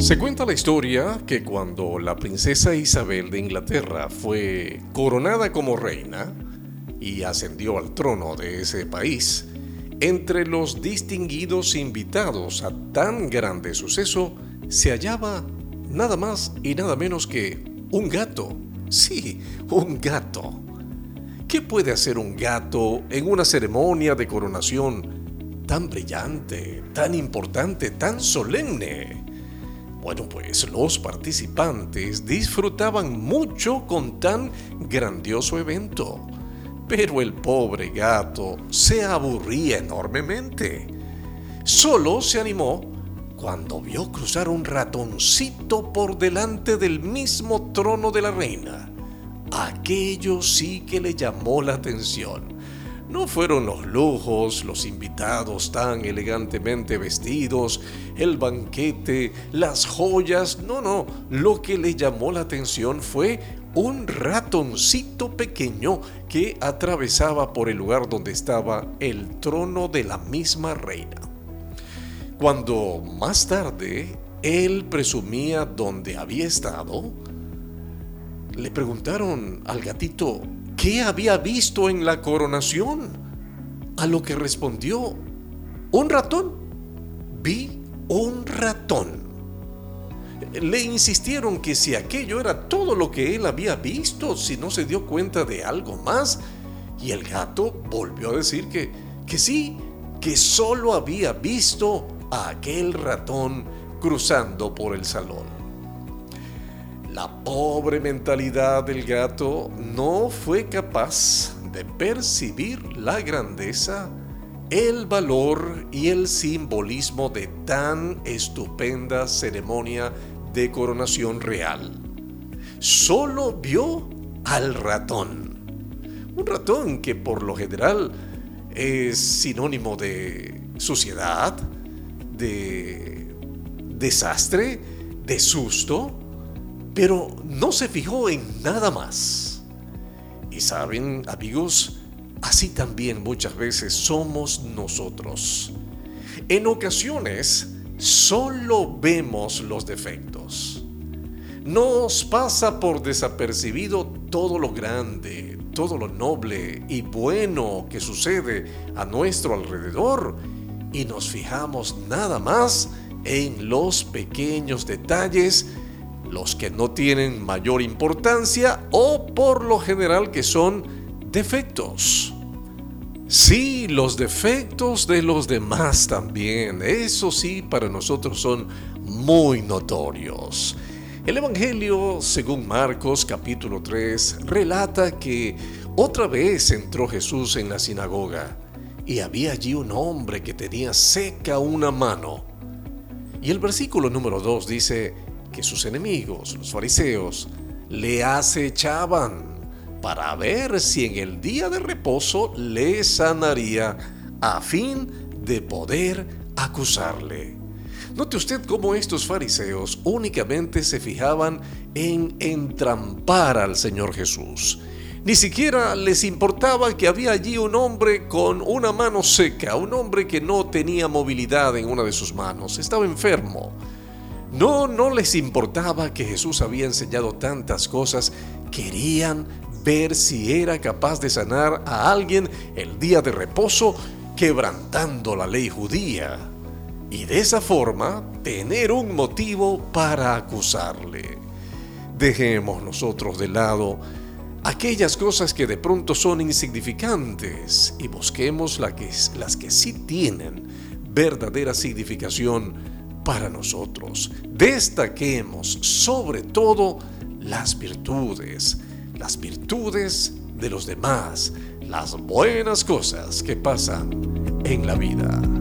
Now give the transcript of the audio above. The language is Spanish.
Se cuenta la historia que cuando la princesa Isabel de Inglaterra fue coronada como reina y ascendió al trono de ese país, entre los distinguidos invitados a tan grande suceso se hallaba nada más y nada menos que un gato. Sí, un gato. ¿Qué puede hacer un gato en una ceremonia de coronación tan brillante, tan importante, tan solemne? Bueno, pues los participantes disfrutaban mucho con tan grandioso evento, pero el pobre gato se aburría enormemente. Solo se animó cuando vio cruzar un ratoncito por delante del mismo trono de la reina. Aquello sí que le llamó la atención. No fueron los lujos, los invitados tan elegantemente vestidos, el banquete, las joyas, no, no, lo que le llamó la atención fue un ratoncito pequeño que atravesaba por el lugar donde estaba el trono de la misma reina. Cuando más tarde él presumía dónde había estado, le preguntaron al gatito qué había visto en la coronación, a lo que respondió, un ratón. Vi un ratón. Le insistieron que si aquello era todo lo que él había visto, si no se dio cuenta de algo más, y el gato volvió a decir que, que sí, que solo había visto a aquel ratón cruzando por el salón. La pobre mentalidad del gato no fue capaz de percibir la grandeza, el valor y el simbolismo de tan estupenda ceremonia de coronación real. Solo vio al ratón. Un ratón que por lo general es sinónimo de suciedad, de desastre, de susto, pero no se fijó en nada más. Y saben, amigos, así también muchas veces somos nosotros. En ocasiones solo vemos los defectos. Nos pasa por desapercibido todo lo grande, todo lo noble y bueno que sucede a nuestro alrededor y nos fijamos nada más en los pequeños detalles, los que no tienen mayor importancia o por lo general que son defectos. Sí, los defectos de los demás también, eso sí, para nosotros son muy notorios. El Evangelio, según Marcos capítulo 3, relata que otra vez entró Jesús en la sinagoga y había allí un hombre que tenía seca una mano. Y el versículo número 2 dice que sus enemigos, los fariseos, le acechaban para ver si en el día de reposo le sanaría a fin de poder acusarle. Note usted cómo estos fariseos únicamente se fijaban en entrampar al Señor Jesús ni siquiera les importaba que había allí un hombre con una mano seca, un hombre que no tenía movilidad en una de sus manos, estaba enfermo. No, no les importaba que Jesús había enseñado tantas cosas, querían ver si era capaz de sanar a alguien el día de reposo quebrantando la ley judía y de esa forma tener un motivo para acusarle. Dejemos nosotros de lado aquellas cosas que de pronto son insignificantes y busquemos las que sí tienen verdadera significación para nosotros. Destaquemos sobre todo las virtudes, las virtudes de los demás, las buenas cosas que pasan en la vida.